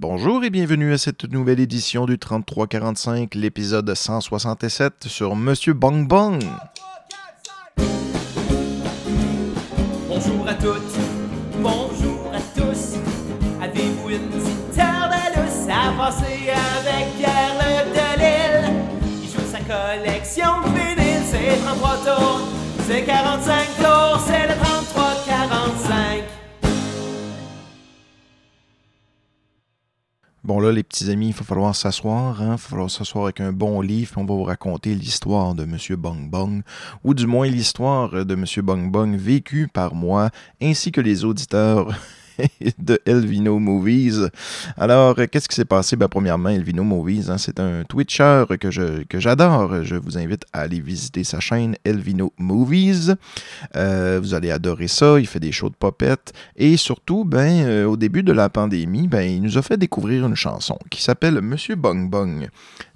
Bonjour et bienvenue à cette nouvelle édition du 3345, l'épisode 167 sur Monsieur Bong Bong. Bonjour à toutes, bonjour à tous. Avez-vous une petite heure de lousse à passer avec Pierre Le Delille? Il joue sa collection de vinyles, c'est 33 tours, c'est 45 tours, c'est le Bon là, les petits amis, il va falloir s'asseoir, hein? il va falloir s'asseoir avec un bon livre, puis on va vous raconter l'histoire de Monsieur Bong Bong, ou du moins l'histoire de Monsieur Bong Bong vécue par moi, ainsi que les auditeurs de Elvino Movies. Alors, euh, qu'est-ce qui s'est passé? Ben, premièrement, Elvino Movies, hein, c'est un Twitcher que, je, que j'adore. Je vous invite à aller visiter sa chaîne Elvino Movies. Euh, vous allez adorer ça. Il fait des shows de popettes. Et surtout, ben, euh, au début de la pandémie, ben, il nous a fait découvrir une chanson qui s'appelle Monsieur Bong Bong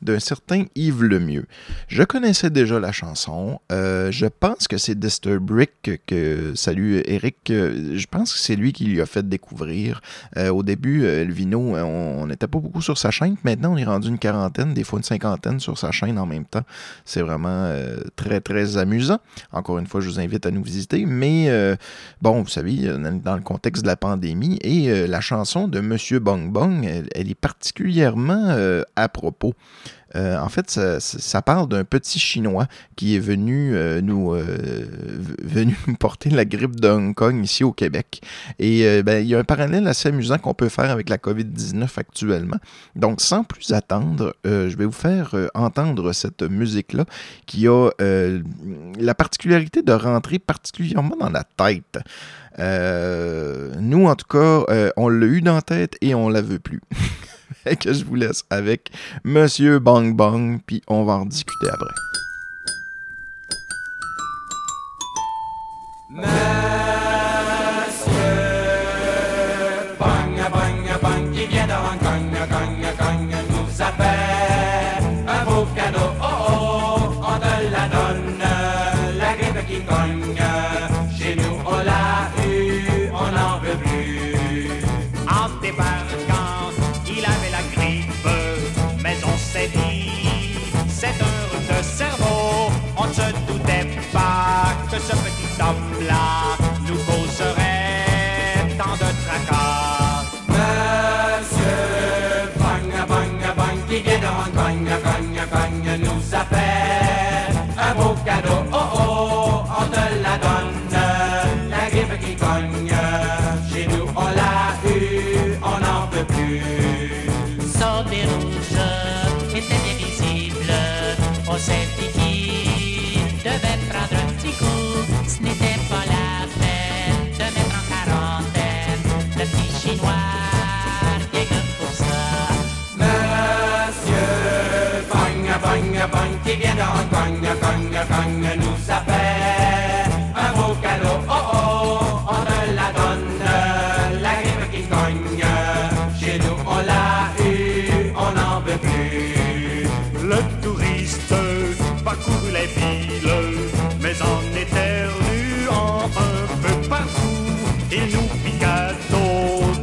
d'un certain Yves Lemieux. Je connaissais déjà la chanson. Euh, je pense que c'est Disturbrick que, salut Eric, je pense que c'est lui qui lui a fait découvrir. Euh, au début, euh, Elvino, on n'était pas beaucoup sur sa chaîne. Maintenant, on est rendu une quarantaine, des fois une cinquantaine sur sa chaîne en même temps. C'est vraiment très, très amusant. Encore une fois, je vous invite à nous visiter. Mais bon, vous savez, dans le contexte de la pandémie, et la chanson de Monsieur Bong Bong, elle est particulièrement à propos. Euh, en fait, ça, parle d'un petit Chinois qui est venu, euh, nous, euh, venu porter la grippe de Hong Kong ici au Québec. Et ben, il y a un parallèle assez amusant qu'on peut faire avec la COVID-19 actuellement. Donc, sans plus attendre, je vais vous faire entendre cette musique-là qui a la particularité de rentrer particulièrement dans la tête. nous, en tout cas, on l'a eu dans la tête et on la veut plus. que je vous laisse avec Monsieur Bang Bang, puis on va en discuter après. Qui vient de Hong Kong, Kong, Kong, nous appelle un beau cadeau. Oh oh, on te la donne, la grippe qui cogne. Chez nous, on l'a eu, on n'en veut plus. Le touriste parcourt les villes, mais en éternuant un peu partout. Il nous piqua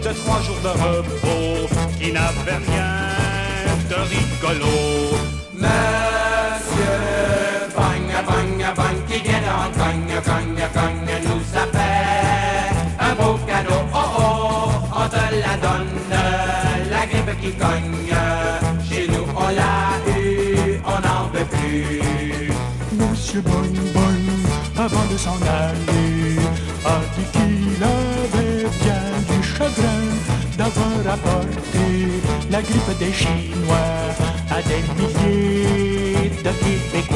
de trois jours de repos qui n'avaient rien de rigolo. Qui. Chez nous, on l'a eu, on n'en veut plus. Monsieur Boing Boing, avant de s'en aller, a dit qu'il avait bien du chagrin d'avoir apporté la grippe des Chinois à des milliers de Québécois.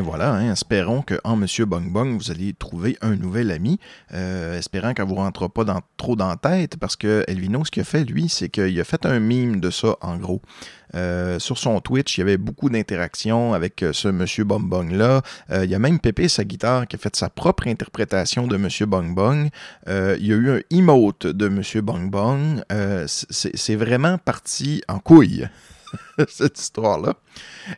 Ben voilà, hein, espérons qu'en Monsieur Bong Bong, vous allez trouver un nouvel ami. Euh, espérant qu'elle vous rentre pas dans, trop dans tête, parce que Elvino, ce qu'il a fait, lui, c'est qu'il a fait un mime de ça, en gros. Euh, sur son Twitch, il y avait beaucoup d'interactions avec euh, ce Monsieur Bong Bong là. Euh, il y a même Pépé, sa guitare, qui a fait sa propre interprétation de Monsieur Bong Bong. Il y a eu un emote de Monsieur Bong Bong. C'est vraiment parti en couille, cette histoire-là.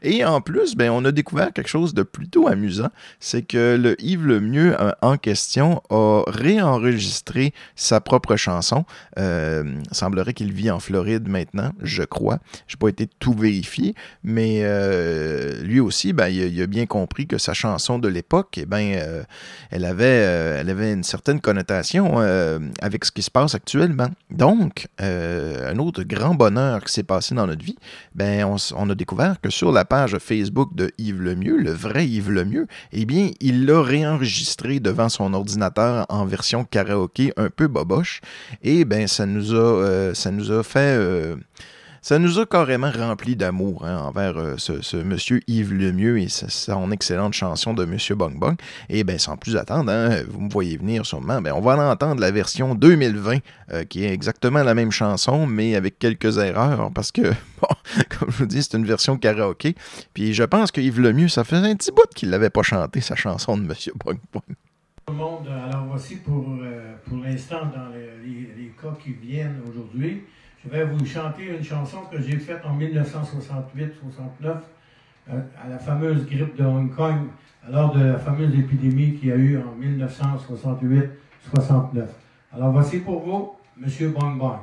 Et en plus, ben, on a découvert quelque chose de plutôt amusant, c'est que le Yves Lemieux euh, en question a réenregistré sa propre chanson. Euh, semblerait qu'il vit en Floride maintenant, je crois. Je n'ai pas été tout vérifié, mais euh, lui aussi, ben, il, a, il bien compris que sa chanson de l'époque, eh ben, elle, avait, elle avait une certaine connotation avec ce qui se passe actuellement. Donc, un autre grand bonheur qui s'est passé dans notre vie, ben, on, s- on a découvert que sur la page Facebook de Yves Lemieux, le vrai Yves Lemieux, eh bien, il l'a réenregistré devant son ordinateur en version karaoké un peu boboche. Et ben, ça nous a, euh, ça nous a fait. euh, ça nous a carrément rempli d'amour hein, envers euh, ce, monsieur Yves Lemieux et son excellente chanson de Monsieur Bong Bong. Et bien, sans plus attendre, hein, vous me voyez venir sûrement, ben, on va en entendre la version 2020, euh, qui est exactement la même chanson, mais avec quelques erreurs, parce que, bon, comme je vous dis, c'est une version karaoké. Puis je pense que Yves Lemieux, ça faisait un petit bout qu'il l'avait pas chanté, sa chanson de Monsieur Bong Bong. Le monde, alors voici pour, euh, pour l'instant dans les- les cas qui viennent aujourd'hui. Je vais vous chanter une chanson que j'ai faite en 1968-69 euh, à la fameuse grippe de Hong Kong, alors de la fameuse épidémie qu'il y a eu en 1968-69. Alors voici pour vous, Monsieur Bong Bong.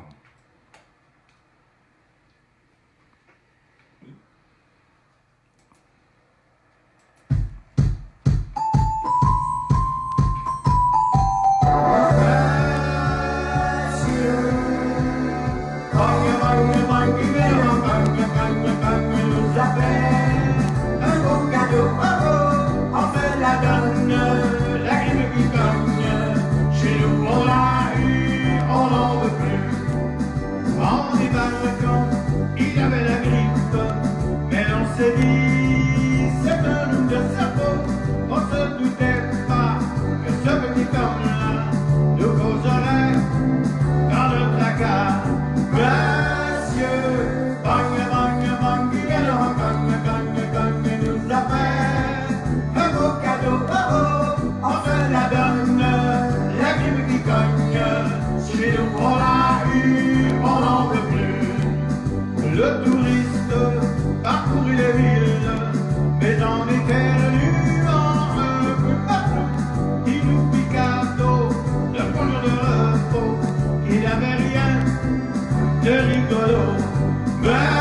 Monsieur,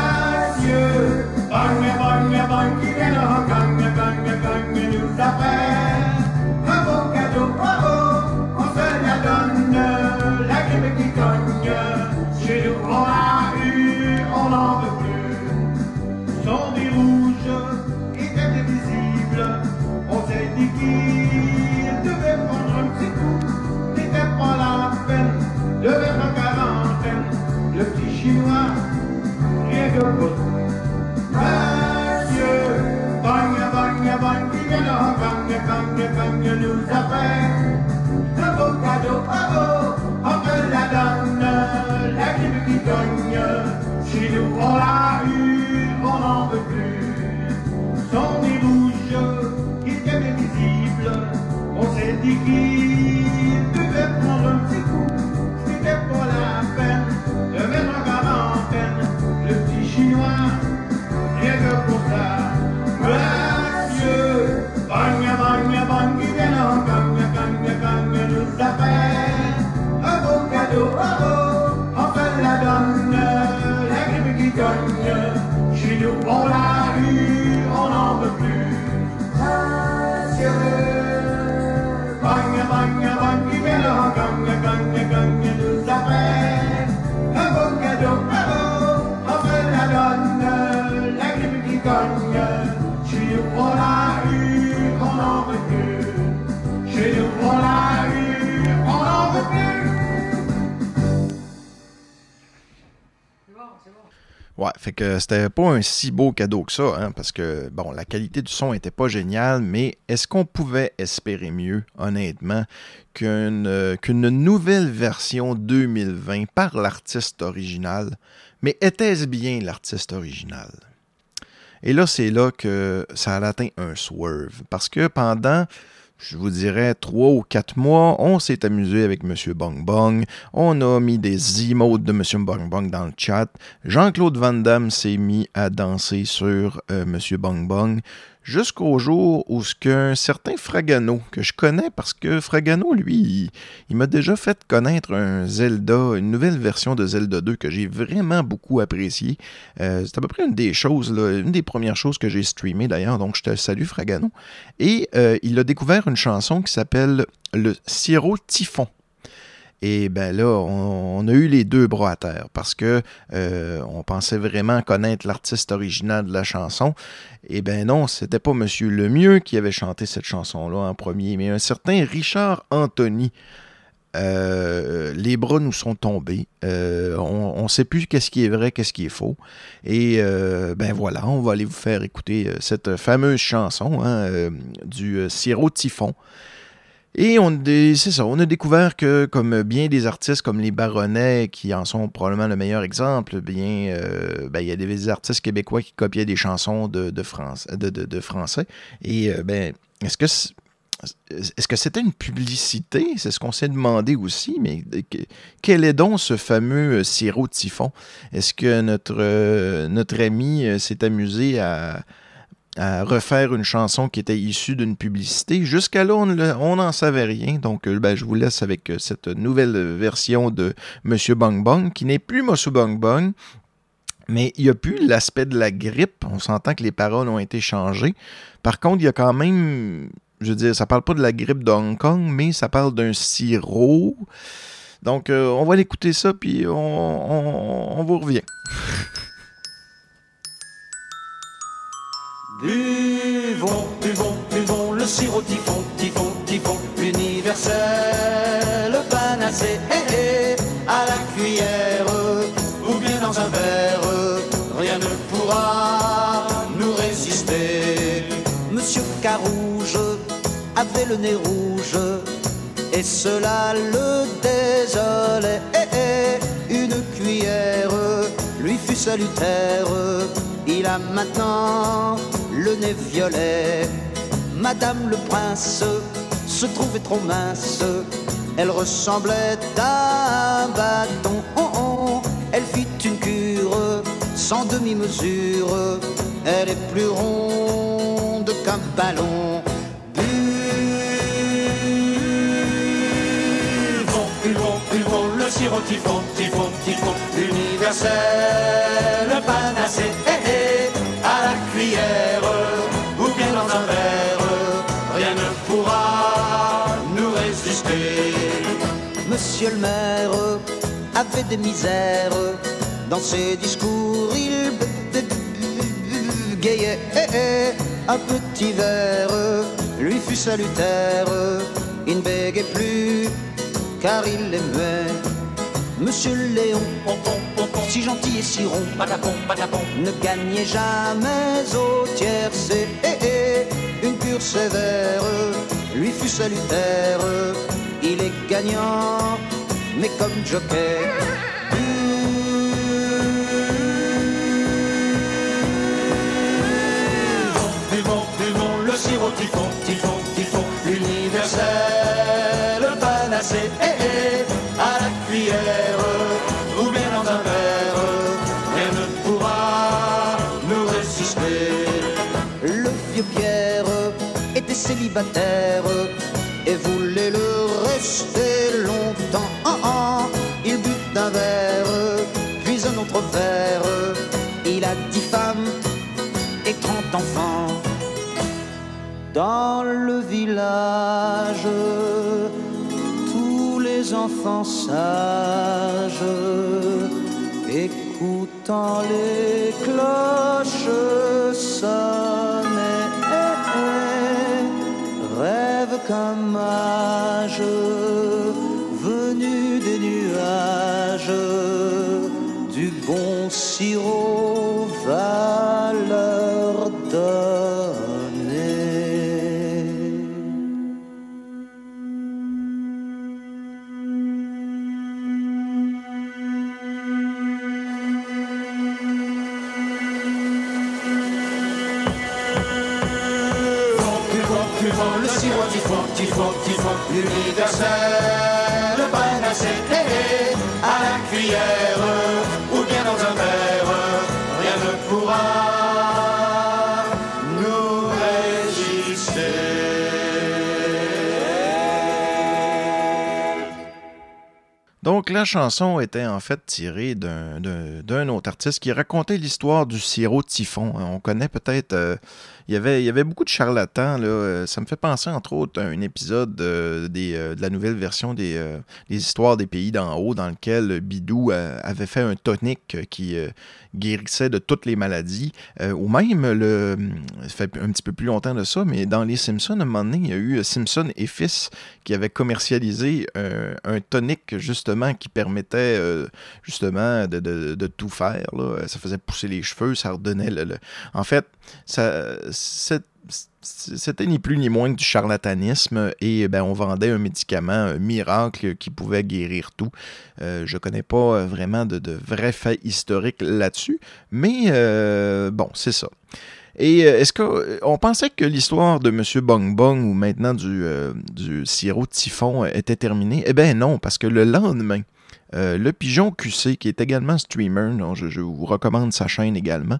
Kong, gang, gang, nous a fait un beau cadeau, on te la donne, la grippe qui cogne, chez nous on l'a eu, on n'en veut plus. Son nez rouge, il était invisible, on s'est dit qu'il On l'a eu, on n'en peut plus. Bagne, bagne, Gang que gang gagne, gang gagne, nous appelle. Un bon cadeau. Ouais, fait que c'était pas un si beau cadeau que ça, hein, parce que, bon, la qualité du son était pas géniale, mais est-ce qu'on pouvait espérer mieux, honnêtement, qu'une euh, qu'une nouvelle version 2020 par l'artiste original? Mais était-ce bien l'artiste original? Et là, c'est là que ça a atteint un swerve, parce que pendant je vous dirais, trois ou quatre mois, on s'est amusé avec M. Bong Bong. On a mis des emotes de M. Bong Bong dans le chat. Jean-Claude Van Damme s'est mis à danser sur euh, M. Bong Bong jusqu'au jour où ce qu'un certain Fragano, que je connais parce que Fragano, lui, il, m'a déjà fait connaître un Zelda, une nouvelle version de Zelda 2 que j'ai vraiment beaucoup apprécié. Euh, c'est à peu près une des choses, là, une des premières choses que j'ai streamé d'ailleurs, donc je te salue Fragano. Et euh, il a découvert une chanson qui s'appelle le Siro Typhon. Et ben là, on, a eu les deux bras à terre parce que euh, on pensait vraiment connaître l'artiste original de la chanson. Et ben non, c'était pas Monsieur Lemieux qui avait chanté cette chanson-là en premier, mais un certain Richard Anthony. Euh, les bras nous sont tombés. Euh, on ne sait plus qu'est-ce qui est vrai, qu'est-ce qui est faux. Et euh, ben voilà, on va aller vous faire écouter cette fameuse chanson hein, du euh, Siro Typhon. Et on, c'est ça, on a découvert que, comme bien des artistes comme les Baronnets, qui en sont probablement le meilleur exemple, bien, euh, ben, il y a des artistes québécois qui copiaient des chansons de, de, France, de, de- de français. Et euh, ben, est-ce que est-ce que c'était une publicité? C'est ce qu'on s'est demandé aussi, mais de- que- quel est donc ce fameux euh, sirop typhon? Est-ce que notre, euh, notre ami s'est amusé à, à refaire une chanson qui était issue d'une publicité? Jusqu'à là, on n'en savait rien. Donc, euh, ben, je vous laisse avec euh, cette nouvelle version de Monsieur Bong Bong, qui n'est plus Monsieur Bong Bong, mais il n'y a plus l'aspect de la grippe. On s'entend que les paroles ont été changées. Par contre, il y a quand même, je veux dire, ça parle pas de la grippe de Hong Kong, mais ça parle d'un sirop. Donc, euh, on va l'écouter ça, puis on vous revient. Buvons, buvons, buvons le sirop typhon, typhon, typhon, universel, panacée, hé, hé, à la cuillère ou bien dans un verre, rien ne pourra nous résister. Monsieur Carouge avait le nez rouge et cela le désolait. Eh, eh, une cuillère lui fut salutaire. Il a maintenant le nez violet. Madame le prince se trouvait trop mince. Elle ressemblait à un bâton. Oh, oh. Elle fit une cure sans demi-mesure. Elle est plus ronde qu'un ballon. Buvons, buvons, buvons le sirop typhon, typhon, des misères, dans ses discours il bégayait, hé, hé, un petit verre lui fut salutaire, il ne bégayait plus car il l'aimait. Monsieur Léon, si gentil et si rond, ne gagnait jamais au tiercé. Eh, eh, une cure sévère lui fut salutaire. Il est gagnant, mais comme joker. Buvons, buvons le sirop typhon, typhon, typhon, universel, panacée, eh, eh, à la cuillère ou bien dans un verre, rien ne pourra nous résister. Le vieux Pierre était célibataire et voulait le rester Dans le village, tous les enfants sages, écoutant les cloches sonner, rêvent qu'un mage venu des nuages, du bon sirop La chanson était en fait tirée d'un autre artiste qui racontait l'histoire du sirop typhon. On connaît peut-être. euh, il, y avait, il y avait beaucoup de charlatans. Là. Euh, Ça me fait penser, entre autres, à un épisode euh, euh, de la nouvelle version des, des histoires des pays d'en haut, dans lequel Bidou avait fait un tonic euh, qui guérissait de toutes les maladies. Ou même, le, ça fait un petit peu plus longtemps de ça, mais dans les Simpsons, à un moment donné, il y a eu Simpson et Fils qui avaient commercialisé un tonic, justement, qui permettait, justement, de, de- tout faire. là. Ça faisait pousser les cheveux, ça redonnait le... En fait, ça, c'était ni plus ni moins que du charlatanisme et ben, on vendait un médicament un miracle qui pouvait guérir tout. Euh, je connais pas vraiment de, vrais faits historiques là-dessus, mais euh, bon, c'est ça. Et euh, est-ce qu'on pensait que l'histoire de M. Bong Bong ou maintenant du, du sirop typhon était terminée? Eh bien non, parce que le lendemain, euh, le Pigeon QC, qui est également streamer, je, je vous recommande sa chaîne également,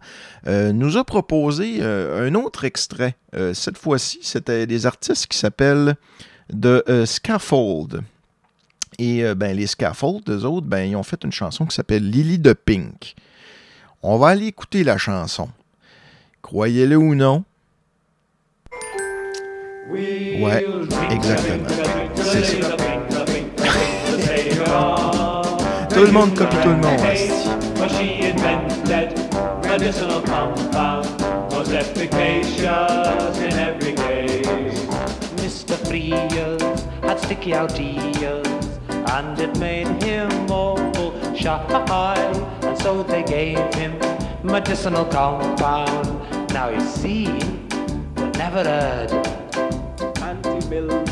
euh, nous a proposé euh, un autre extrait. Cette fois-ci, c'était des artistes qui s'appellent The Scaffold. Et ben, les Scaffold, eux autres, ben, ils ont fait une chanson qui s'appelle Lily de Pink. On va aller écouter la chanson. Croyez-le ou non. Ouais, exactement. C'est ça. Tout le monde copie tout le monde. Mr. Friel had sticky out ears, and it made him awful shy. And so they gave him medicinal compound. Now you see, but never heard. anti-milly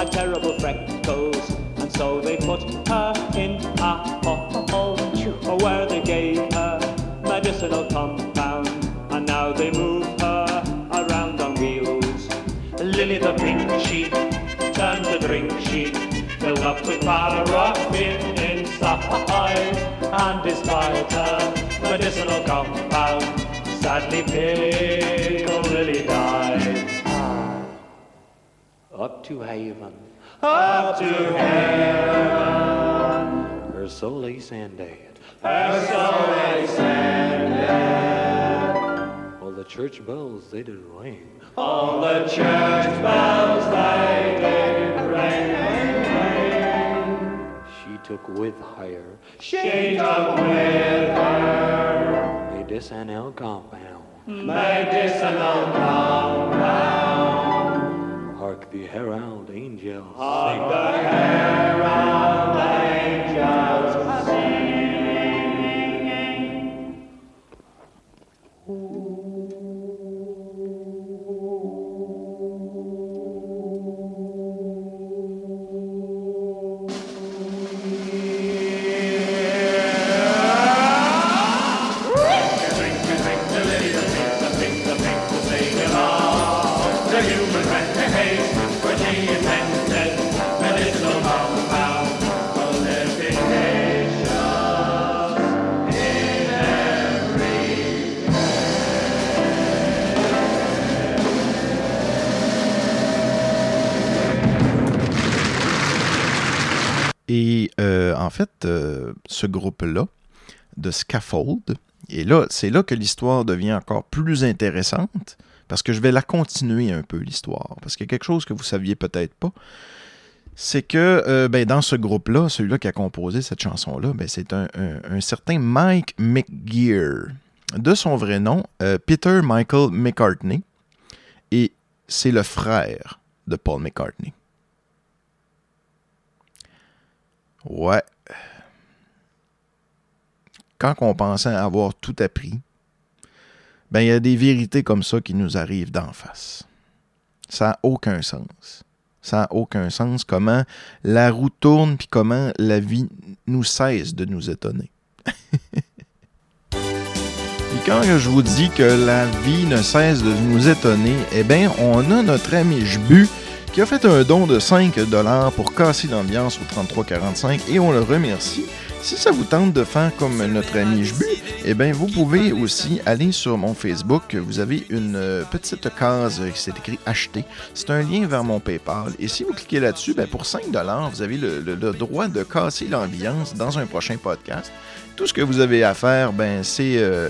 Had terrible freckles and so they put her in a ho- home where they gave her medicinal compound. And now they move her around on wheels. Lily the pink sheep turned to drink sheet, filled up with paraffin inside, and despite her medicinal compound, sadly pickle Lily died. Up to heaven, Up to heaven, her soul lay sanded. her soul send All the church bells they did ring. all the church bells they did ring. She took with her She took with her medicinal compound. medicinal compound. The herald angels ah, sing. the herald Et euh, en fait, euh, ce groupe-là, de Scaffold, et là, c'est là que l'histoire devient encore plus intéressante, parce que je vais la continuer un peu, l'histoire, parce qu'il y a quelque chose que vous saviez peut-être pas, c'est que euh, ben, dans ce groupe-là, celui-là qui a composé cette chanson-là, ben, c'est un, certain Mike McGear. De son vrai nom, Peter Michael McCartney. Et c'est le frère de Paul McCartney. Ouais. Quand on pensait avoir tout appris, ben il y a des vérités comme ça qui nous arrivent d'en face. Ça n'a aucun sens. Ça n'a aucun sens comment la roue tourne puis comment la vie nous cesse de nous étonner. Puis quand je vous dis que la vie ne cesse de nous étonner, eh bien, on a notre ami Jbu qui a fait un don de 5 pour casser l'ambiance au 3345 et on le remercie. Si ça vous tente de faire comme notre ami Jbu, eh bien, vous pouvez aussi aller sur mon Facebook. Vous avez une euh, petite case qui s'est écrit Acheter. C'est un lien vers mon PayPal. Et si vous cliquez là-dessus, ben, pour 5 vous avez le, droit de casser l'ambiance dans un prochain podcast. Tout ce que vous avez à faire, ben, c'est euh,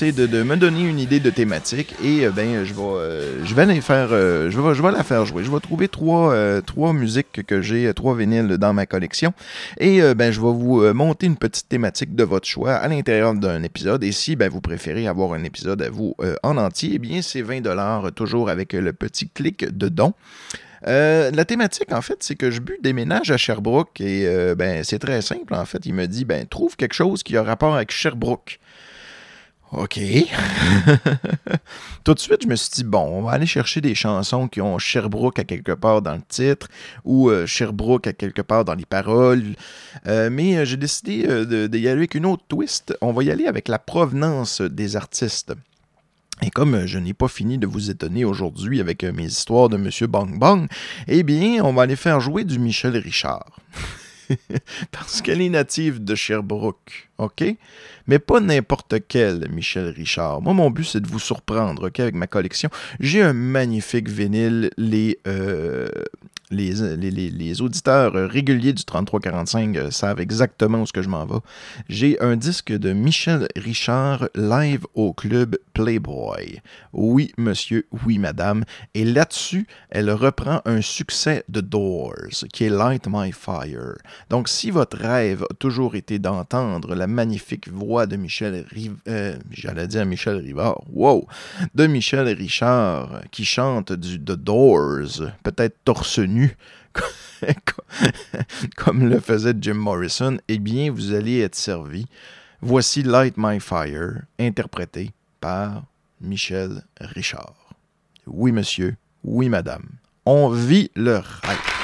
de, me donner une idée de thématique et euh, ben, je vais, euh, faire, je vais, je vais la faire jouer. Je vais trouver trois, trois musiques que j'ai, trois vinyles dans ma collection et ben, je vais vous monter une petite thématique de votre choix à l'intérieur d'un épisode. Et si ben, vous préférez avoir un épisode à vous en entier, eh bien, c'est 20 dollars toujours avec le petit clic de don. Euh, la thématique, en fait, c'est que je bu déménage à Sherbrooke et euh, ben, c'est très simple, en fait. Il me dit, ben, trouve quelque chose qui a rapport avec Sherbrooke. OK. Tout de suite, je me suis dit, bon, on va aller chercher des chansons qui ont Sherbrooke à quelque part dans le titre ou euh, Sherbrooke à quelque part dans les paroles. Mais j'ai décidé d'y aller avec une autre twist. On va y aller avec la provenance des artistes. Et comme euh, je n'ai pas fini de vous étonner aujourd'hui avec euh, mes histoires de Monsieur Bang Bang, eh bien, on va aller faire jouer du Michel Richard. Parce qu'elle est native de Sherbrooke, OK? Mais pas n'importe quel Michel Richard. Moi, mon but, c'est de vous surprendre, OK, avec ma collection. J'ai un magnifique vinyle. Les, euh, les, les, les- auditeurs réguliers du 3345 euh, savent exactement où ce que je m'en vais. J'ai un disque de Michel Richard live au club Playboy. Oui, monsieur, oui, madame. Et là-dessus, elle reprend un succès de Doors, qui est Light My Fire. Donc, si votre rêve a toujours été d'entendre la magnifique voix de Michel Riv... euh, j'allais dire Michel Rivard, wow, de Michel Richard, qui chante du The Doors, peut-être torse nu, comme le faisait Jim Morrison, eh bien, vous allez être servi. Voici Light My Fire, interprété par Michel Richard. Oui, monsieur, oui, madame. On vit le rêve.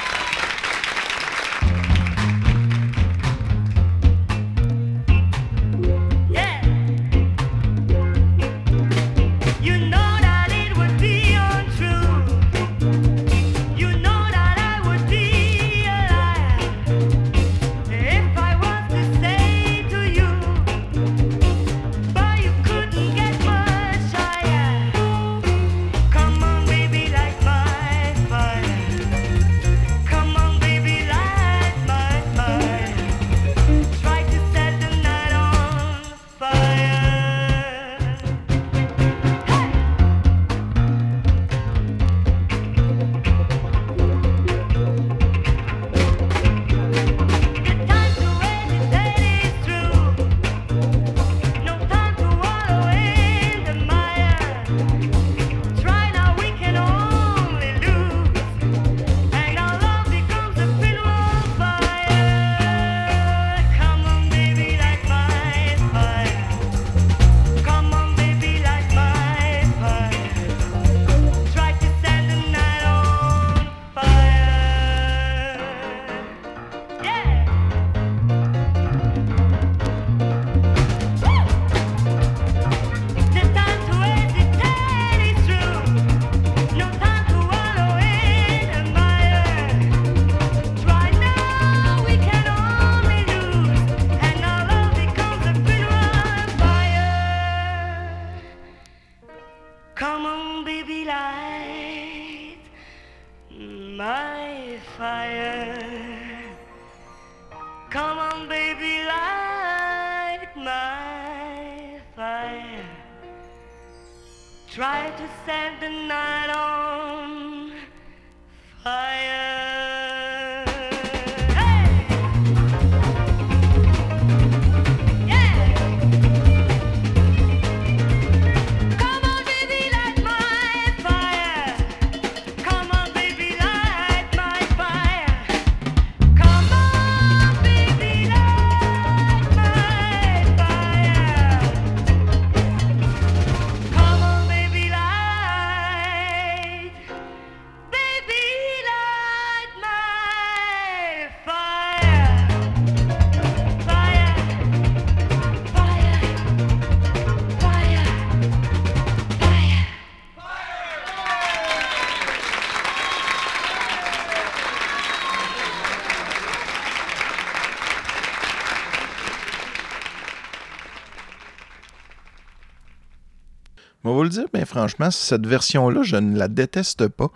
Franchement, cette version-là, je ne la déteste pas.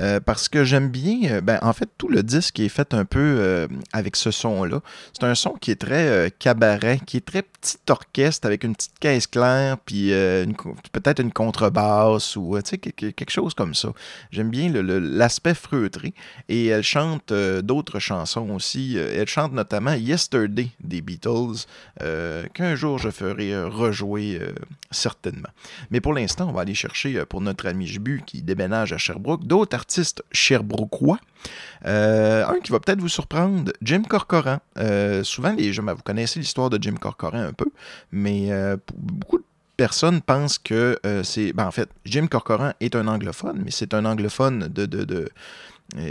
Euh, parce que j'aime bien, euh, ben, en fait, tout le disque est fait un peu euh, avec ce son-là. C'est un son qui est très cabaret, qui est très petit orchestre avec une petite caisse claire, puis peut-être une contrebasse ou quelque, chose comme ça. J'aime bien l'aspect feutré. Et elle chante d'autres chansons aussi. Elle chante notamment Yesterday des Beatles, qu'un jour je ferai rejouer certainement. Mais pour l'instant, on va aller chercher pour notre ami Jbu qui déménage à Sherbrooke d'autres artistes sherbrookois. Euh, un qui va peut-être vous surprendre, Jim Corcoran. Euh, souvent, les ben, vous connaissez l'histoire de Jim Corcoran un peu, mais euh, beaucoup de personnes pensent que c'est. ben, en fait, Jim Corcoran est un anglophone, mais c'est un anglophone de. de,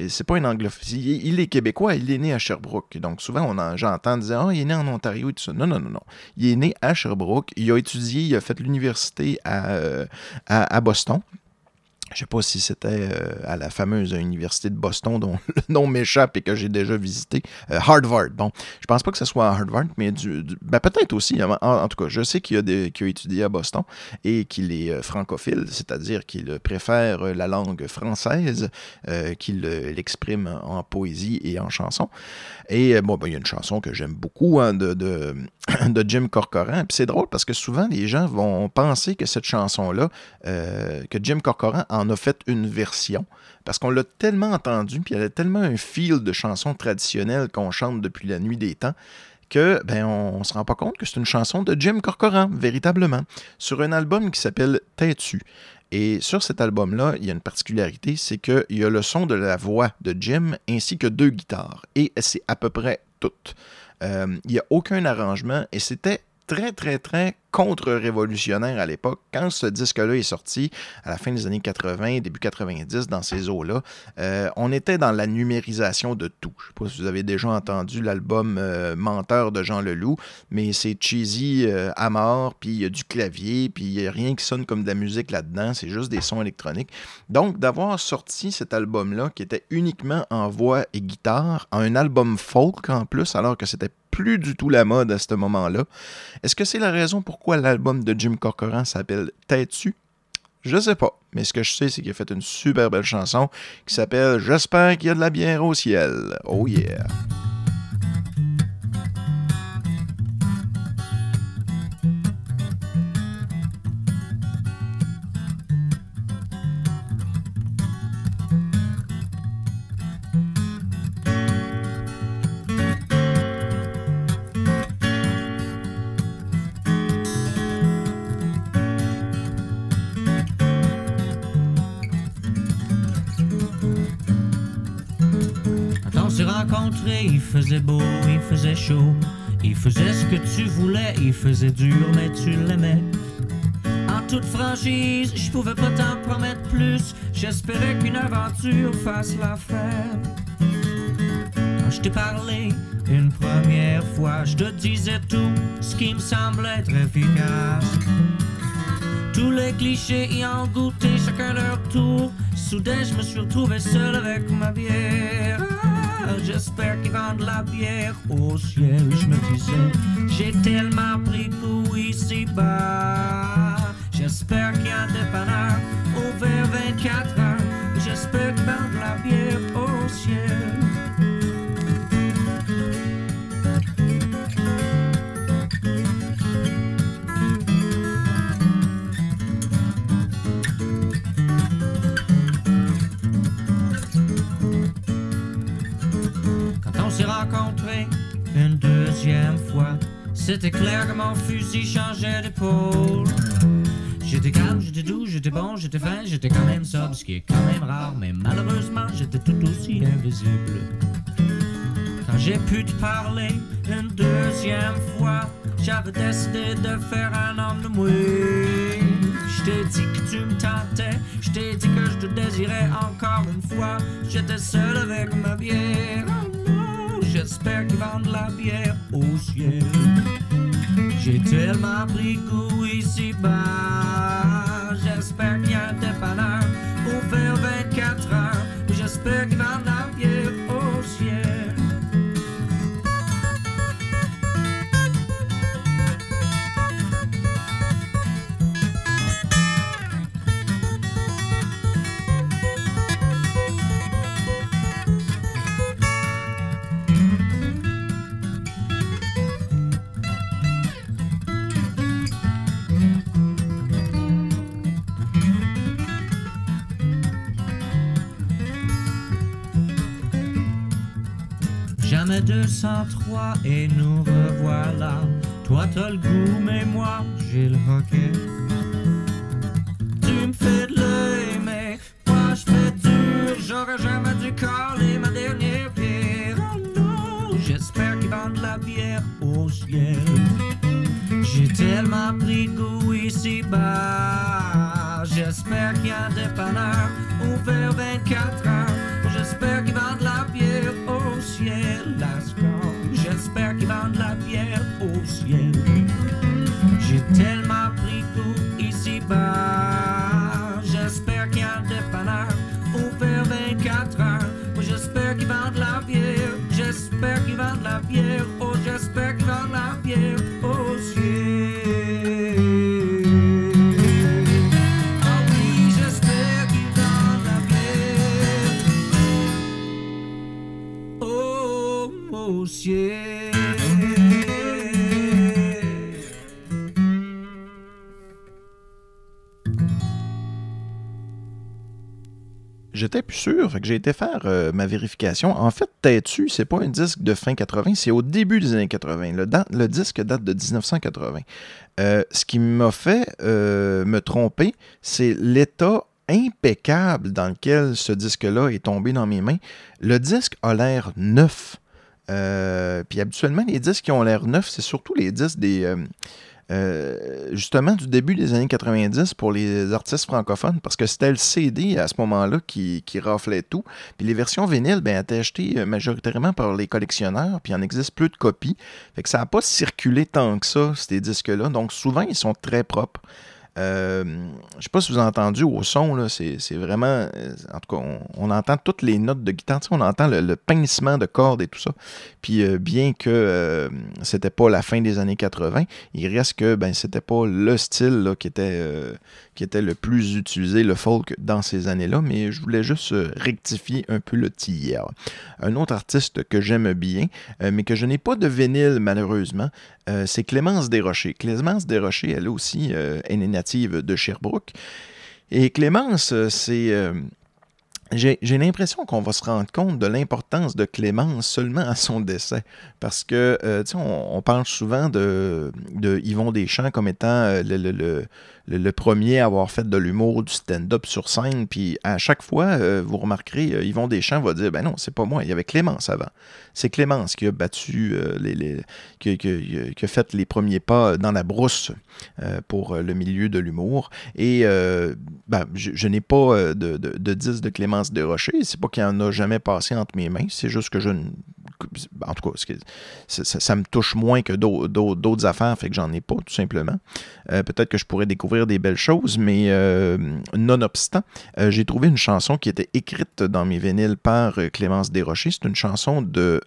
c'est pas un anglophone. Il, est québécois, il est né à Sherbrooke. Donc souvent, on en- j'entends dire Ah, il est né en Ontario et tout ça. Non, non, non, non. Il est né à Sherbrooke. Il a étudié, il a fait l'université à Boston. Je sais pas si c'était euh, à la fameuse université de Boston dont le nom m'échappe et que j'ai déjà visité. Euh, Harvard. Bon, je pense pas que ce soit à Harvard, mais ben, peut-être aussi. En, tout cas, je sais qu'il a, a étudié à Boston et qu'il est euh, francophile, c'est-à-dire qu'il préfère la langue française, qu'il l'exprime en poésie et en chanson. Et bon, ben, il y a une chanson que j'aime beaucoup hein, de, Jim Corcoran. Puis c'est drôle parce que souvent les gens vont penser que cette chanson-là, que Jim Corcoran en a fait une version. Parce qu'on l'a tellement entendu, puis elle a tellement un feel de chanson traditionnelle qu'on chante depuis la nuit des temps que ben on, se rend pas compte que c'est une chanson de Jim Corcoran, véritablement, sur un album qui s'appelle Têtu. Et sur cet album-là, il y a une particularité, c'est qu'il y a le son de la voix de Jim ainsi que deux guitares. Et c'est à peu près tout. Euh, il n'y a aucun arrangement et c'était très, très, très contre-révolutionnaire à l'époque. Quand ce disque-là est sorti, à la fin des années 80, début 90, dans ces eaux-là, euh, on était dans la numérisation de tout. Je ne sais pas si vous avez déjà entendu l'album euh, Menteur de Jean Leloup, mais c'est cheesy euh, à mort, puis il y a du clavier, puis il n'y a rien qui sonne comme de la musique là-dedans, c'est juste des sons électroniques. Donc, d'avoir sorti cet album-là, qui était uniquement en voix et guitare, un album folk en plus, alors que c'était plus du tout la mode à ce moment-là. Est-ce que c'est la raison pourquoi l'album de Jim Corcoran s'appelle Têtu? Je sais pas, mais ce que je sais, c'est qu'il a fait une super belle chanson qui s'appelle J'espère qu'il y a de la bière au ciel. Oh yeah! Il faisait beau, il faisait chaud. Il faisait ce que tu voulais, il faisait dur, mais tu l'aimais. En toute franchise, je pouvais pas t'en promettre plus. J'espérais qu'une aventure fasse l'affaire. Quand je t'ai parlé une première fois, je te disais tout ce qui me semblait être efficace. Tous les clichés y ont goûté chacun leur tour. Soudain, je me suis retrouvé seul avec ma bière. J'espère qu'ils vendent la bière au ciel. Je me disais, j'ai tellement pris goût ici-bas. J'espère qu'il y a un dépanneur ouvert 24 heures. J'espère qu'ils vendent la bière au ciel. Deuxième fois, c'était clair que mon fusil changeait d'épaule. J'étais calme, j'étais doux, j'étais bon, j'étais fin, j'étais quand même sobre, ce qui est quand même rare, mais malheureusement j'étais tout aussi invisible. Quand j'ai pu te parler une deuxième fois, j'avais décidé de faire un homme de moi. Je t'ai dit que tu me tentais, je dit que je te désirais encore une fois. J'étais seul avec ma bière. J'espère qu'ils vendent la bière au ciel. J'ai tellement pris goût ici-bas. J'espère qu'il y a un dépanneur ouvert 24 heures. J'espère qu'ils vendent la bière Jamais 203 et nous revoilà. Toi t'as le goût, mais moi j'ai le hockey. Tu me fais de l'œil, mais moi je fais dur. J'aurais jamais dû caler ma dernière pierre. Oh non, j'espère qu'ils vendent la bière au ciel. J'ai tellement pris goût ici bas. J'espère qu'il y a un dépanneur ouvert 24 heures. J'espère qu'ils ciel. Lascar. J'espère qu'ils vendent la bière au ciel. J'étais plus sûr, que j'ai été faire euh, ma vérification. En fait, Têtu, c'est pas un disque de fin 80, c'est au début des années 80. Le, disque date de 1980. Euh, ce qui m'a fait euh, me tromper, c'est l'état impeccable dans lequel ce disque-là est tombé dans mes mains. Le disque a l'air neuf. Puis habituellement, les disques qui ont l'air neufs, c'est surtout les disques des. Euh, justement du début des années 90 pour les artistes francophones, parce que c'était le CD à ce moment-là qui, qui raflait tout. Puis les versions vinyles ben, étaient achetées euh, majoritairement par les collectionneurs, puis il en existe plus de copies. Fait que ça n'a pas circulé tant que ça, ces disques-là. Donc souvent, ils sont très propres. Euh, je sais pas si vous avez entendu au son, c'est, vraiment. euh, En tout cas, on, on entend toutes les notes de guitare, on entend le, pincement de cordes et tout ça. Puis euh, bien que euh, c'était pas la fin des années 80, il reste que ben c'était pas le style là, qui était qui était le plus utilisé, le folk, dans ces années-là, mais je voulais juste euh, rectifier un peu le tir. Un autre artiste que j'aime bien, euh, mais que je n'ai pas de vinyle malheureusement, euh, c'est Clémence Desrochers. Clémence Desrochers, elle aussi, elle est native de Sherbrooke. Et Clémence, c'est... j'ai l'impression qu'on va se rendre compte de l'importance de Clémence seulement à son décès. Parce que, tu sais, on, parle souvent de, Yvon Deschamps comme étant le- le- premier à avoir fait de l'humour, du stand-up sur scène. Puis à chaque fois, euh, vous remarquerez, euh, Yvon Deschamps va dire Ben non, c'est pas moi, il y avait Clémence avant. C'est Clémence qui a battu, euh, les, qui, a fait les premiers pas dans la brousse euh, pour le milieu de l'humour. Et ben, je, n'ai pas de, de, de disque de Clémence Desrochers. C'est pas qu'il en a jamais passé entre mes mains. C'est juste que je ne. En tout cas, ça, me touche moins que d'au- d'au- d'autres affaires, fait que j'en ai pas, tout simplement. Peut-être que je pourrais découvrir des belles choses, mais euh, nonobstant, euh, j'ai trouvé une chanson qui était écrite dans mes vinyles par euh, Clémence Desrochers. C'est une chanson de.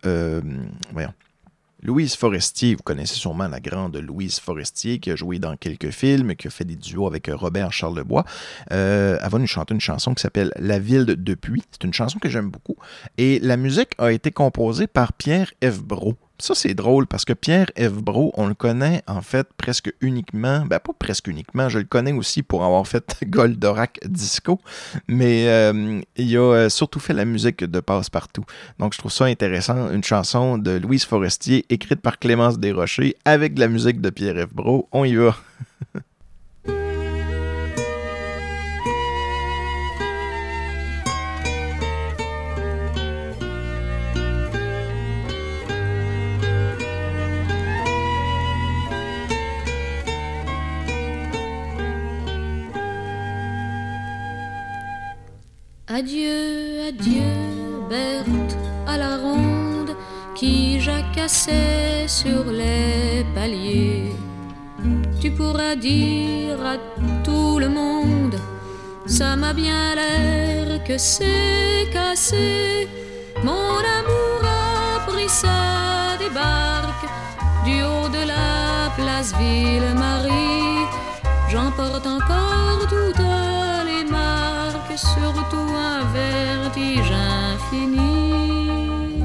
Louise Forestier, vous connaissez sûrement la grande Louise Forestier qui a joué dans quelques films, qui a fait des duos avec Robert Charlebois. Euh, elle va nous chanter une chanson qui s'appelle La ville de Depuis. C'est une chanson que j'aime beaucoup. Et la musique a été composée par Pierre F. Ça, c'est drôle parce que Pierre F. Bro, on le connaît en fait presque uniquement, ben pas presque uniquement, je le connais aussi pour avoir fait Goldorak Disco, mais euh, il a euh, surtout fait la musique de Passe-Partout. Donc, je trouve ça intéressant. Une chanson de Louise Forestier écrite par Clémence Desrochers avec de la musique de Pierre F. Bro. On y va. Adieu, adieu, Berthe à la ronde qui jacassait sur les paliers. Tu pourras dire à tout le monde, ça m'a bien l'air que c'est cassé. Mon amour a pris sa débarque du haut de la place Ville-Marie. J'emporte encore marques, surtout un vertige infini.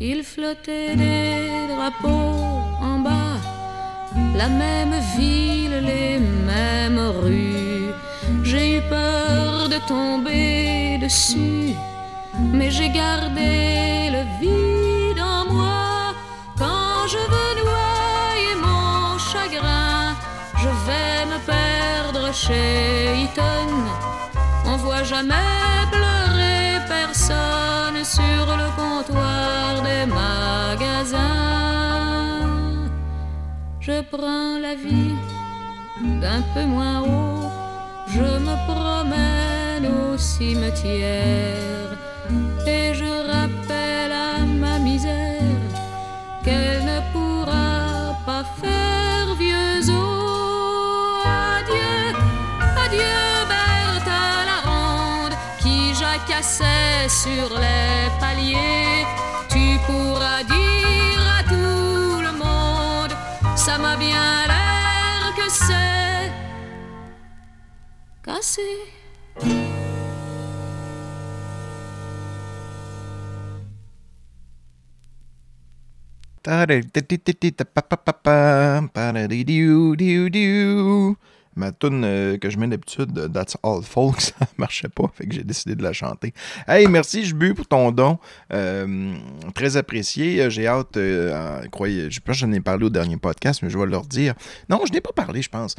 Il flottait des drapeaux en bas, la même ville, les mêmes rues. J'ai eu peur de tomber dessus, mais j'ai gardé le vide en moi quand je veux noyer mon chagrin. Je vais me perdre chez Eton on voit jamais pleurer personne sur le comptoir des magasins. Je prends la vie d'un peu moins haut, je me promène au cimetière et je sur les paliers. Tu pourras dire à tout le monde, ça m'a bien l'air que c'est cassé. Ma tune euh, que je mets d'habitude, euh, That's All Folks, ça marchait pas, fait que j'ai décidé de la chanter. Hey, merci Jbu pour ton don, Euh, très apprécié. J'ai hâte, euh, croyez, je pas si j'en ai parlé au dernier podcast, mais je vais leur dire. Non, je n'ai pas parlé, je pense.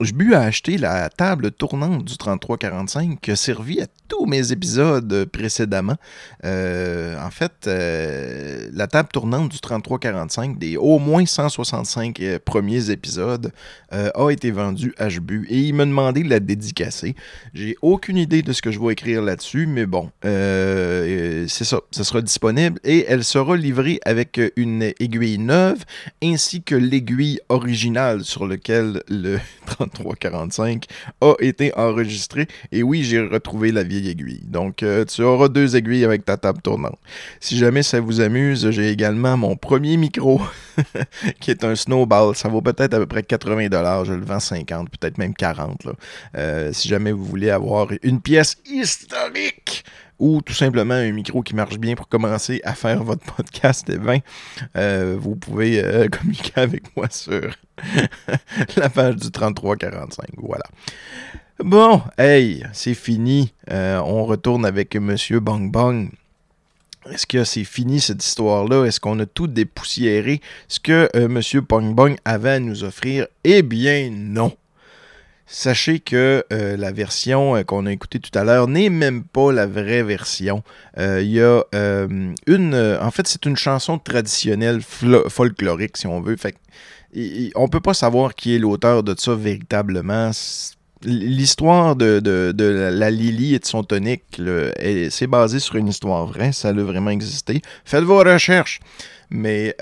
Euh, Jbu a acheté la table tournante du 3345 qui a servi à tous mes épisodes précédemment. Euh, en fait, euh, la table tournante du 3345 des au moins 165 euh, premiers épisodes a été vendue à Jbu et il m'a demandé de la dédicacer. J'ai aucune idée de ce que je vais écrire là-dessus, mais bon, c'est ça, ça sera disponible et elle sera livrée avec une aiguille neuve ainsi que l'aiguille originale sur laquelle le 3345 a été enregistré. Et oui, j'ai retrouvé la vieille aiguille. Donc, euh, tu auras deux aiguilles avec ta table tournante. Si jamais ça vous amuse, j'ai également mon premier micro qui est un snowball. Ça vaut peut-être à peu près 80 Je le vends 50, peut-être même 40. là. Euh, si jamais vous voulez avoir une pièce historique ou tout simplement un micro qui marche bien pour commencer à faire votre podcast, eh bien, euh, vous pouvez euh, communiquer avec moi sur la page du 3345. Voilà. Bon, hey, c'est fini. Euh, on retourne avec Monsieur Bang Bang. Est-ce que c'est fini cette histoire-là? Est-ce qu'on a tout dépoussiéré? Ce que euh, M. Bang Bang avait à nous offrir? Eh bien non. Sachez que euh, la version euh, qu'on a écoutée tout à l'heure n'est même pas la vraie version. Euh, Il y a une... en fait, c'est une chanson traditionnelle folklorique, si on veut. Fait on peut pas savoir qui est l'auteur de ça véritablement. L'histoire de, la, Lily et de son tonique, c'est basé sur une histoire vraie, ça a vraiment existé. Faites vos recherches. Mais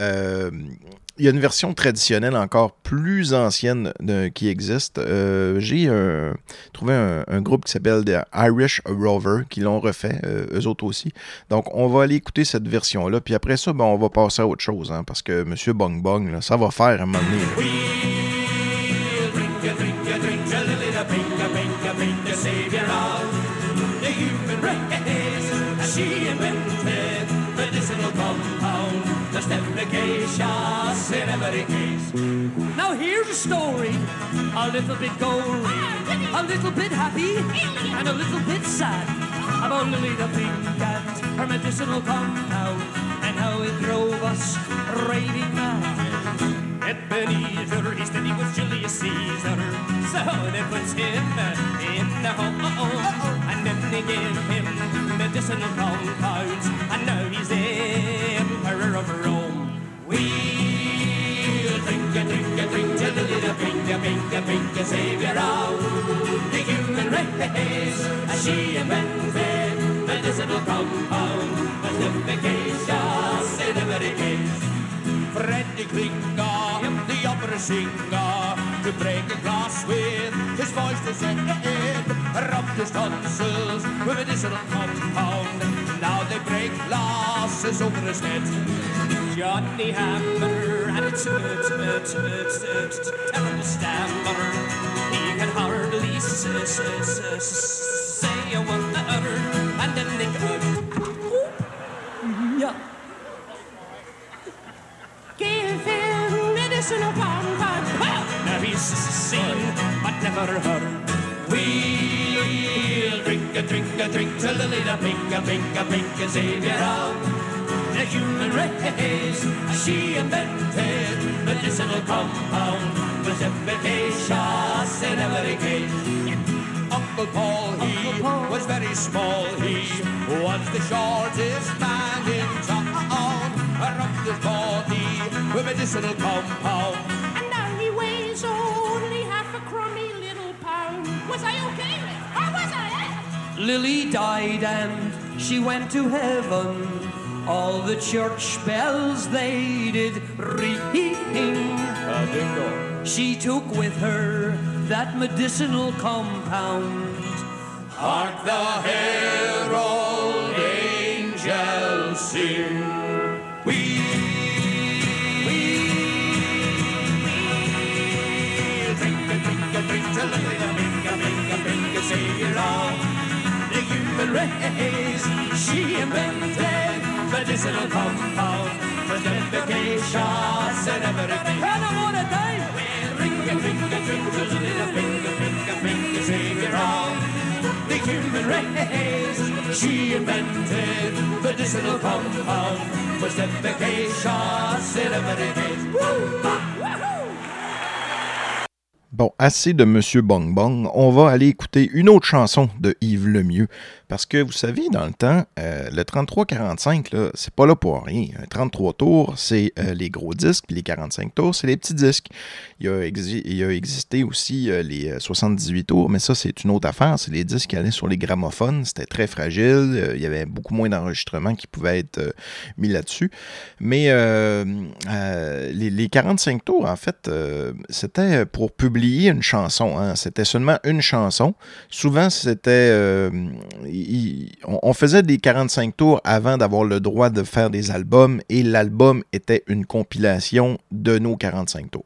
il y a une version traditionnelle encore plus ancienne qui existe. Euh, J'ai euh, trouvé un, groupe qui s'appelle The Irish Rover qui l'ont refait, euh, eux autres aussi. Donc on va aller écouter cette version-là. Puis après ça, ben, on va passer à autre chose, hein, parce que Monsieur Bong Bong, ça va faire à un moment donné. Case. Now here's a story, a little bit gory, a little bit happy, and a little bit sad about Lily the Pink Cat, her medicinal compound, and how it drove us raving mad. Ebenezer, he said he was Julius Caesar, so they put him in the home, and then they gave him medicinal compounds, and now he's emperor of Rome. We'll drink a drink a drink little a pink a savior of the human race. As she invented medicinal compound, was efficacious in every case. Freddie Klinger, the opera singer, to break a glass with his voice to set it, rubbed his tonsils with medicinal compound. Now they break glasses over his head. Johnny Hammer and it's it's it's it's it's terrible stammer. He can hardly s- s- s- s- say a word, and then they go. Yeah. Give him medicine medicinal compound. Now he's seen but never heard. We'll drink a drink till the little pink a pink a pink a savior of the human race. She invented medicinal compound was efficacious in every case. Uncle Paul, he was very small. He was the shortest man in town. Around his body with medicinal compound. And now he weighs only half a crummy little pound. Was I okay? Or was I? Lily died and she went to heaven. All the church bells they did ring. Ah, she took with her that medicinal compound. Hark the herald angels sing. We, we, we'll drink drink drink till the bring a bring a the race. She invented medicinal compound for defecation and everything. And I'm on a dive. Finger, finger, fingers, little finger, finger, finger, finger on the human race. She invented medicinal compound for defecation and everything. Woo! Wahoo! Bon, assez de Monsieur Bong Bong. On va aller écouter une autre chanson de Yves Lemieux. Parce que vous savez, dans le temps, euh, le 33-45, là, c'est pas là pour rien. Un 33 tours, c'est euh, les gros disques, puis les 45 tours, c'est les petits disques. Il y a, existé aussi euh, les euh, 78 tours, mais ça, c'est une autre affaire. C'est les disques qui allaient sur les gramophones. C'était très fragile. Il y avait beaucoup moins d'enregistrements qui pouvaient être mis là-dessus. Mais les, les 45 tours, en fait, c'était pour publier une chanson. hein. C'était seulement une chanson. Souvent, c'était. euh, on faisait des 45 tours avant d'avoir le droit de faire des albums et l'album était une compilation de nos 45 tours.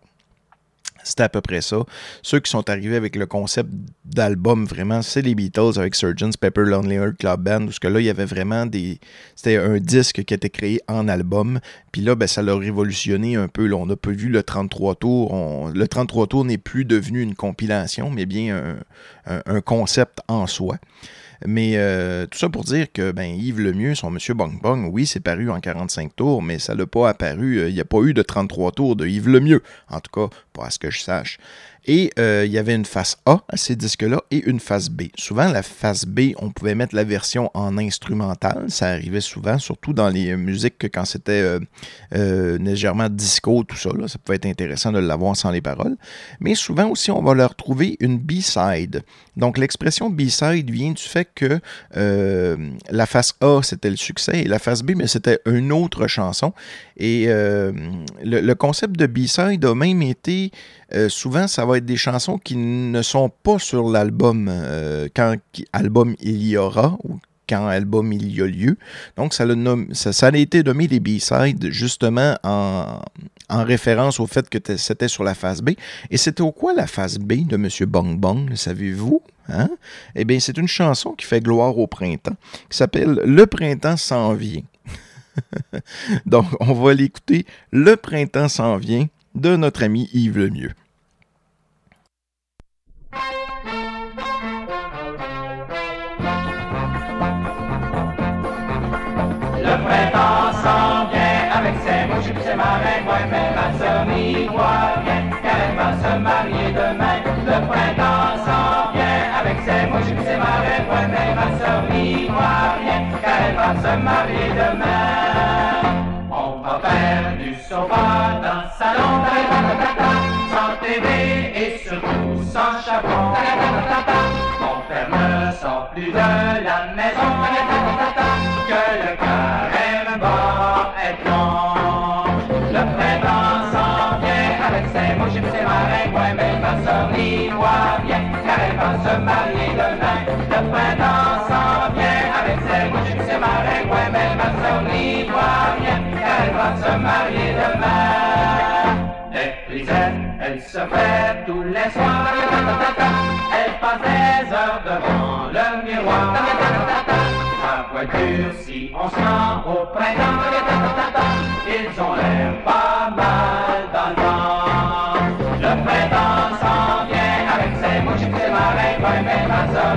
C'était à peu près ça. Ceux qui sont arrivés avec le concept d'album, vraiment, c'est les Beatles avec Surgeons Pepper Lonely Heart Club Band, où ce que là, il y avait vraiment des. C'était un disque qui était créé en album. Puis là, ben, ça l'a révolutionné un peu. On n'a pas vu le 33 tours. On- Le 33 tours n'est plus devenu une compilation, mais bien un concept en soi. Mais euh, tout ça pour dire que ben, Yves Lemieux, son Monsieur Bong Bong, oui, c'est paru en 45 tours, mais ça n'a pas apparu. euh, Il n'y a pas eu de 33 tours de Yves Lemieux, en tout cas, pas à ce que je sache. Et euh, il y avait une face A à ces disques-là et une face B. Souvent, la face B, on pouvait mettre la version en instrumental. Ça arrivait souvent, surtout dans les euh, musiques que quand c'était euh, légèrement disco, tout ça. ça pouvait être intéressant de l'avoir sans les paroles. Mais souvent aussi, on va leur trouver une B-side. Donc, l'expression B-side vient du fait que la face A, c'était le succès, et la face B, mais c'était une autre chanson. Et le, le concept de B-side a même été, souvent, ça va des chansons qui ne sont pas sur l'album, euh, quand album il y aura, ou quand album il y a lieu. Donc, ça, l'a nomm- ça, ça a été nommé les B-sides, justement, en, en référence au fait que c'était sur la face B. Et c'était au quoi la face B de M. Bong Bong, savez-vous? Hein? Eh bien, c'est une chanson qui fait gloire au printemps, qui s'appelle Le printemps s'en vient. Donc, on va l'écouter. Le printemps s'en vient de notre ami Yves Lemieux. Sans chaperon. Mon père sort plus de la maison, que le carême va être long. Le printemps s'en vient avec ses mouches et ses marins, ouais, mais ma soeur n'y voit bien, car elle va se marier demain. Le printemps s'en vient avec ses mouches et ses marins, ouais, mais ma soeur n'y voit rien, car elle va se marier demain. Des grisettes, elle se fait tous les soirs, elle passe des heures devant le miroir. Sa voiture, si on se rend au printemps, ils ont l'air pas mal dans le temps. Le printemps s'en vient avec ses mouches et ses marins, ouais, mais ma soeur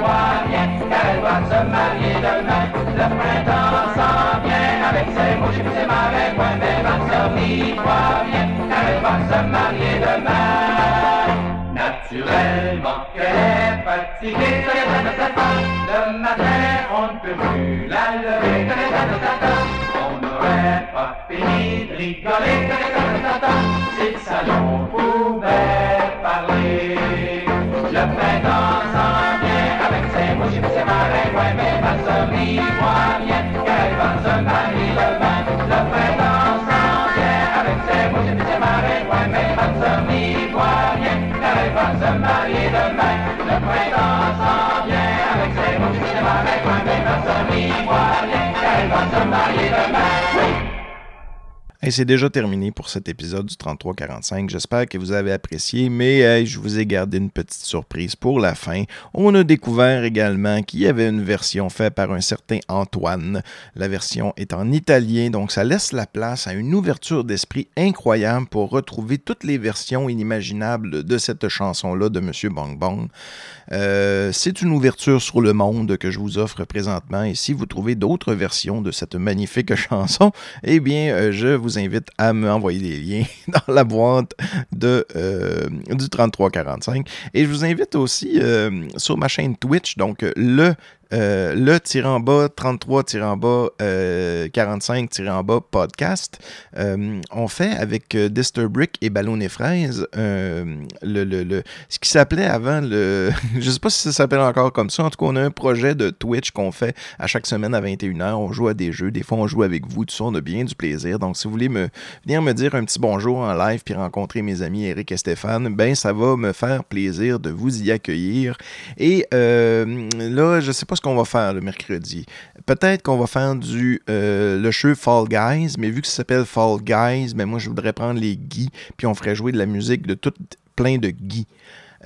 voit rien, car elle va se marier demain. Le printemps s'en vient avec ses mouches, c'est marais, point belle, ma sortie, le matin on ne peut plus la lever, on n'aurait pas fini de rigoler, si le salon pouvait parler. Le printemps s'en vient avec ses mouches et ses marins, ouais, mais ma sœur y voit bien Hey, c'est déjà terminé pour cet épisode du 3345. J'espère que vous avez apprécié, mais je vous ai gardé une petite surprise pour la fin. On a découvert également qu'il y avait une version faite par un certain Antoine. La version est en italien, donc ça laisse la place à une ouverture d'esprit incroyable pour retrouver toutes les versions inimaginables de cette chanson-là de Monsieur Bang Bang. Euh, c'est une ouverture sur le monde que je vous offre présentement. Et si vous trouvez d'autres versions de cette magnifique chanson, eh bien, euh, je vous invite à m'envoyer des liens dans la boîte de, euh, du 3345 et je vous invite aussi euh, sur ma chaîne Twitch, donc le euh, le tirant bas 33 tirant bas 45 tirant bas podcast. Euh, on fait avec euh, Disturbrick et Ballon et Fraise euh, le, ce qui s'appelait avant le je sais pas si ça s'appelle encore comme ça. En tout cas on a un projet de Twitch qu'on fait à chaque semaine à 21h on joue à des jeux. Des fois on joue avec vous tout ça. On a bien du plaisir. Donc si vous voulez me venir me dire un petit bonjour en live puis rencontrer mes amis Eric et Stéphane ben ça va me faire plaisir de vous y accueillir. Et euh, là, je sais pas qu'on va faire le mercredi. Peut-être qu'on va faire du euh, le jeu Fall Guys, mais vu que ça s'appelle Fall Guys, ben moi je voudrais prendre les Guy, puis on ferait jouer de la musique de tout plein de Guy.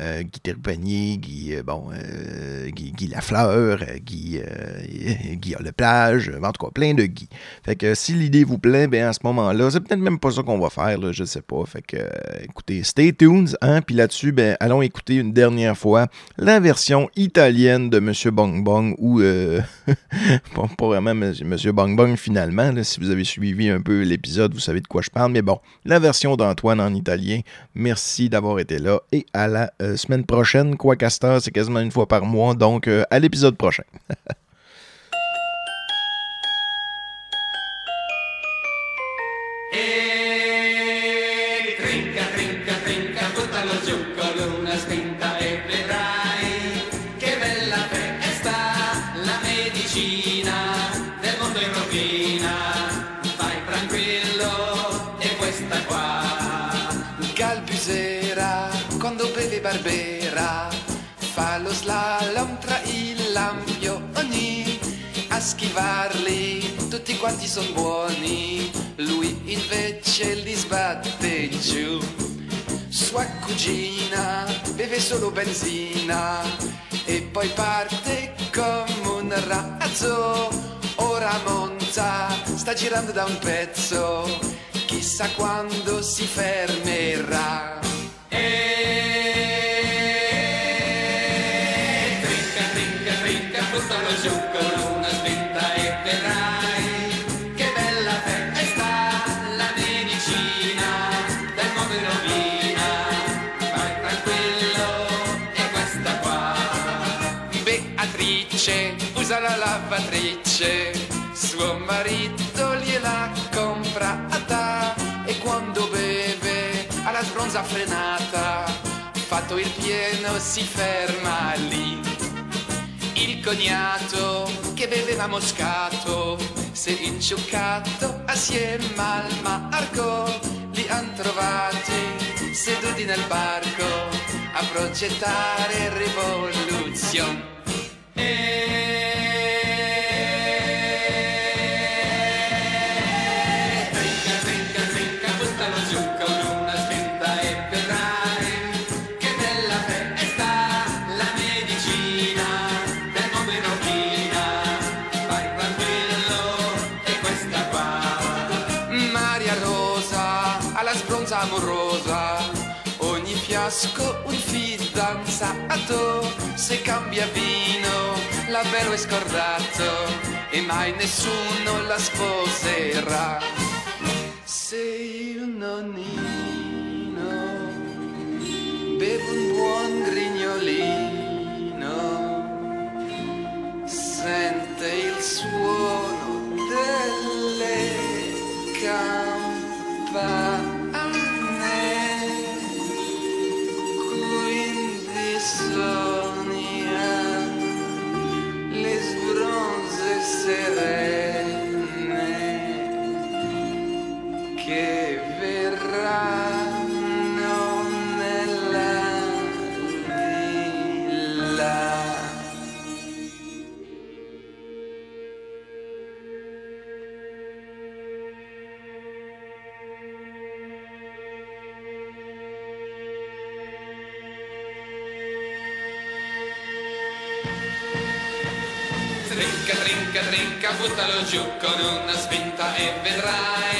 Euh, Guy Terpanier, Guy, euh, bon, euh, Guy, Guy Lafleur, Guy, Guy Lepage, euh, en tout cas, plein de Guy. Fait que si l'idée vous plaît, ben à ce moment-là, c'est peut-être même pas ça qu'on va faire, là, je sais pas. Fait que, écoutez, stay tuned, hein, puis là-dessus, ben, allons écouter une dernière fois la version italienne de Monsieur Bong Bong, ou, pas, vraiment Monsieur Bong Bong finalement, si vous avez suivi un peu l'épisode, vous savez de quoi je parle, mais bon, la version d'Antoine en italien, merci d'avoir été là, et à la semaine prochaine, quoi Castor, c'est quasiment une fois par mois, donc euh, à l'épisode prochain. Barbera, fa lo slalom tra i lampioni, a schivarli tutti quanti sono buoni, lui invece li sbatte giù. Sua cugina beve solo benzina e poi parte come un razzo. Ora monta, sta girando da un pezzo, chissà quando si fermerà. Trinca, usa la lavatrice, suo marito gliela comprata e quando beve alla sbronza frenata, fatto il pieno si ferma lì. Il cognato che beveva moscato si è inciuccato assieme al Marco. Li han trovati seduti nel barco a progettare rivoluzione. Trinca, fiasco un fidanzato, se cambia vino l'avvero è scordato e mai nessuno la sposerà. Se il nonnino beve un buon grignolino, sente il suono delle campane. ricca buttalo giù con una spinta e vedrai.